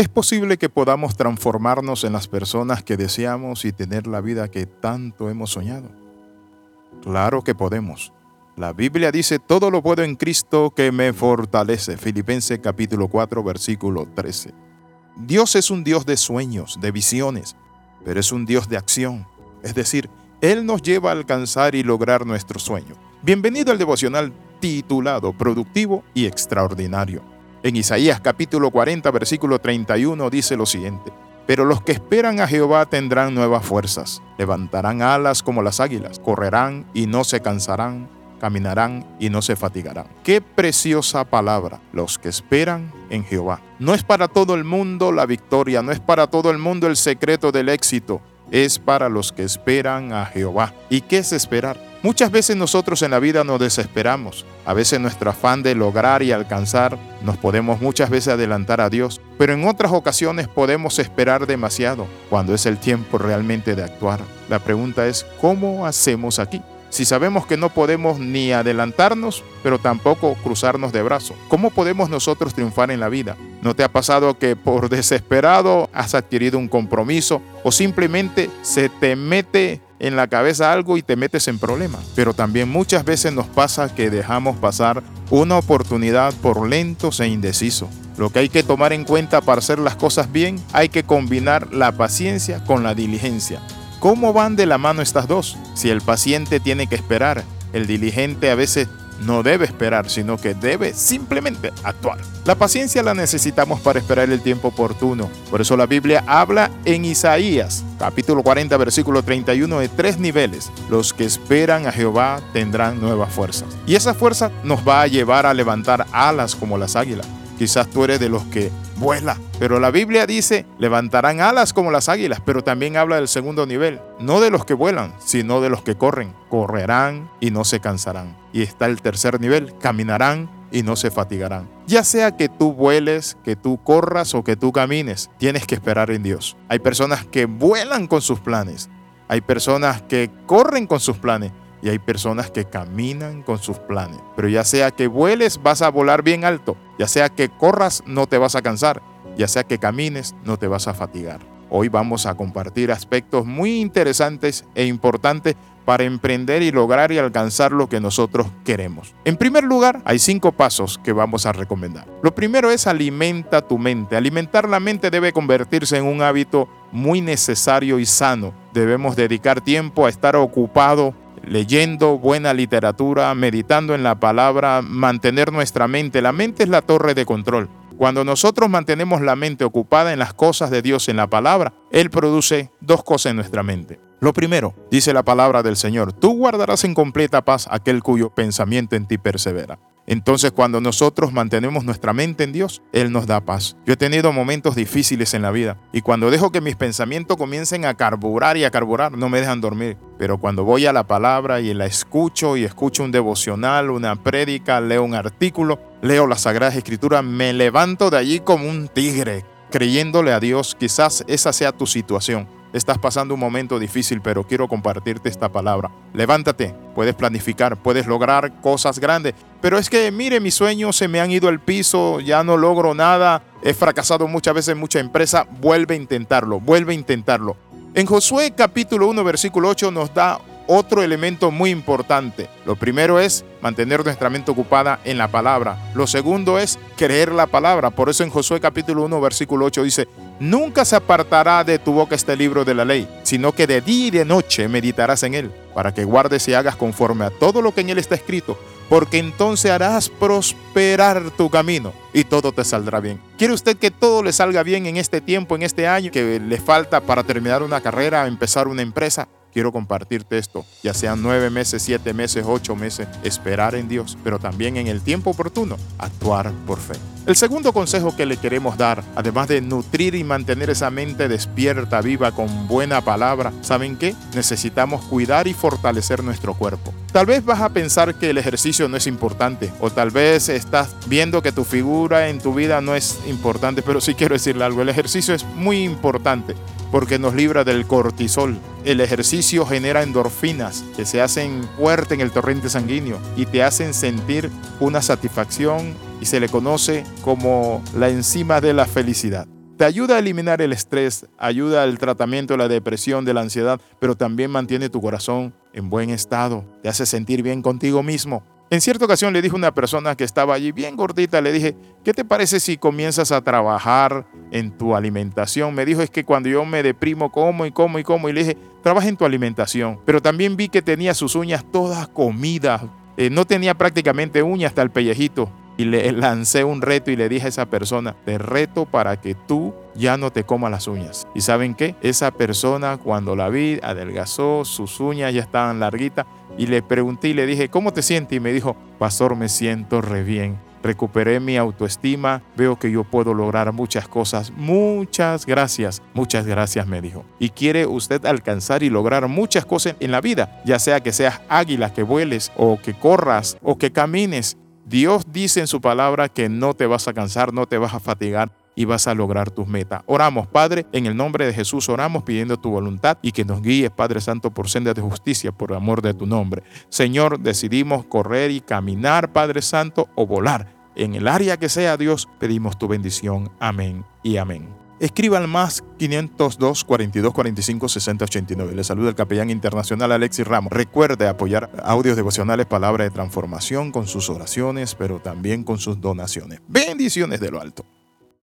¿Es posible que podamos transformarnos en las personas que deseamos y tener la vida que tanto hemos soñado? Claro que podemos. La Biblia dice, todo lo puedo en Cristo que me fortalece. Filipenses capítulo 4, versículo 13. Dios es un Dios de sueños, de visiones, pero es un Dios de acción. Es decir, Él nos lleva a alcanzar y lograr nuestro sueño. Bienvenido al devocional titulado Productivo y Extraordinario. En Isaías capítulo 40, versículo 31 dice lo siguiente. Pero los que esperan a Jehová tendrán nuevas fuerzas, levantarán alas como las águilas, correrán y no se cansarán caminarán y no se fatigarán. Qué preciosa palabra, los que esperan en Jehová. No es para todo el mundo la victoria, no es para todo el mundo el secreto del éxito, es para los que esperan a Jehová. ¿Y qué es esperar? Muchas veces nosotros en la vida nos desesperamos. A veces nuestro afán de lograr y alcanzar nos podemos muchas veces adelantar a Dios, pero en otras ocasiones podemos esperar demasiado cuando es el tiempo realmente de actuar. La pregunta es, ¿cómo hacemos aquí? si sabemos que no podemos ni adelantarnos, pero tampoco cruzarnos de brazos? ¿Cómo podemos nosotros triunfar en la vida? ¿No te ha pasado que por desesperado has adquirido un compromiso o simplemente se te mete en la cabeza algo y te metes en problemas? Pero también muchas veces nos pasa que dejamos pasar una oportunidad por lentos e indecisos. Lo que hay que tomar en cuenta para hacer las cosas bien, hay que combinar la paciencia con la diligencia. ¿Cómo van de la mano estas dos? Si el paciente tiene que esperar, el diligente a veces no debe esperar, sino que debe simplemente actuar. La paciencia la necesitamos para esperar el tiempo oportuno. Por eso la Biblia habla en Isaías, capítulo 40, versículo 31, de tres niveles. Los que esperan a Jehová tendrán nuevas fuerzas. Y esa fuerza nos va a llevar a levantar alas como las águilas. Quizás tú eres de los que vuela. Pero la Biblia dice, levantarán alas como las águilas, pero también habla del segundo nivel, no de los que vuelan, sino de los que corren. Correrán y no se cansarán. Y está el tercer nivel, caminarán y no se fatigarán. Ya sea que tú vueles, que tú corras o que tú camines, tienes que esperar en Dios. Hay personas que vuelan con sus planes. Hay personas que corren con sus planes y hay personas que caminan con sus planes. Pero ya sea que vueles, vas a volar bien alto. Ya sea que corras, no te vas a cansar. Ya sea que camines, no te vas a fatigar. Hoy vamos a compartir aspectos muy interesantes e importantes para emprender y lograr y alcanzar lo que nosotros queremos. En primer lugar, hay cinco pasos que vamos a recomendar. Lo primero es alimenta tu mente. Alimentar la mente debe convertirse en un hábito muy necesario y sano. Debemos dedicar tiempo a estar ocupado leyendo buena literatura, meditando en la palabra, mantener nuestra mente. La mente es la torre de control. Cuando nosotros mantenemos la mente ocupada en las cosas de Dios, en la palabra, Él produce dos cosas en nuestra mente. Lo primero, dice la palabra del Señor, tú guardarás en completa paz aquel cuyo pensamiento en ti persevera. Entonces cuando nosotros mantenemos nuestra mente en Dios, Él nos da paz. Yo he tenido momentos difíciles en la vida y cuando dejo que mis pensamientos comiencen a carburar y a carburar, no me dejan dormir. Pero cuando voy a la palabra y la escucho y escucho un devocional, una prédica, leo un artículo, leo la Sagrada Escritura, me levanto de allí como un tigre, creyéndole a Dios. Quizás esa sea tu situación. Estás pasando un momento difícil, pero quiero compartirte esta palabra. Levántate, puedes planificar, puedes lograr cosas grandes. Pero es que, mire, mis sueños se me han ido al piso, ya no logro nada, he fracasado muchas veces en mucha empresa. Vuelve a intentarlo, vuelve a intentarlo. En Josué capítulo 1, versículo 8 nos da otro elemento muy importante. Lo primero es mantener nuestra mente ocupada en la palabra. Lo segundo es creer la palabra. Por eso en Josué capítulo 1 versículo 8 dice, nunca se apartará de tu boca este libro de la ley, sino que de día y de noche meditarás en él, para que guardes y hagas conforme a todo lo que en él está escrito, porque entonces harás prosperar tu camino y todo te saldrá bien. ¿Quiere usted que todo le salga bien en este tiempo, en este año, que le falta para terminar una carrera, empezar una empresa? quiero compartirte esto, ya sean nueve meses, siete meses, ocho meses, esperar en Dios, pero también en el tiempo oportuno, actuar por fe. El segundo consejo que le queremos dar, además de nutrir y mantener esa mente despierta, viva, con buena palabra, ¿saben qué? Necesitamos cuidar y fortalecer nuestro cuerpo. Tal vez vas a pensar que el ejercicio no es importante, o tal vez estás viendo que tu figura en tu vida no es importante, pero sí quiero decirle algo, el ejercicio es muy importante porque nos libra del cortisol. El ejercicio genera endorfinas que se hacen fuerte en el torrente sanguíneo y te hacen sentir una satisfacción y se le conoce como la enzima de la felicidad. te ayuda a eliminar el estrés, ayuda al tratamiento de la depresión, de la ansiedad, pero también mantiene tu corazón en buen estado, te hace sentir bien contigo mismo. En cierta ocasión le dije a una persona que estaba allí bien gordita, le dije, ¿qué te parece si comienzas a trabajar en tu alimentación? Me dijo, es que cuando yo me deprimo, como y como y como, y le dije, trabaja en tu alimentación. Pero también vi que tenía sus uñas todas comidas, eh, no tenía prácticamente uñas hasta el pellejito. Y le lancé un reto y le dije a esa persona, te reto para que tú ya no te comas las uñas. ¿Y saben qué? Esa persona cuando la vi adelgazó, sus uñas ya estaban larguitas y le pregunté y le dije, ¿cómo te sientes? Y me dijo, pastor, me siento re bien. Recuperé mi autoestima, veo que yo puedo lograr muchas cosas. Muchas gracias, muchas gracias, me dijo. Y quiere usted alcanzar y lograr muchas cosas en la vida, ya sea que seas águila, que vueles o que corras o que camines. Dios dice en su palabra que no te vas a cansar, no te vas a fatigar y vas a lograr tus metas. Oramos, Padre, en el nombre de Jesús oramos pidiendo tu voluntad y que nos guíes, Padre Santo, por senda de justicia, por amor de tu nombre. Señor, decidimos correr y caminar, Padre Santo, o volar. En el área que sea, Dios, pedimos tu bendición. Amén y amén. Escriba al más 502 42 45 60 89. Le saluda el capellán internacional Alexis Ramos. Recuerde apoyar audios devocionales Palabra de Transformación con sus oraciones, pero también con sus donaciones. Bendiciones de lo alto.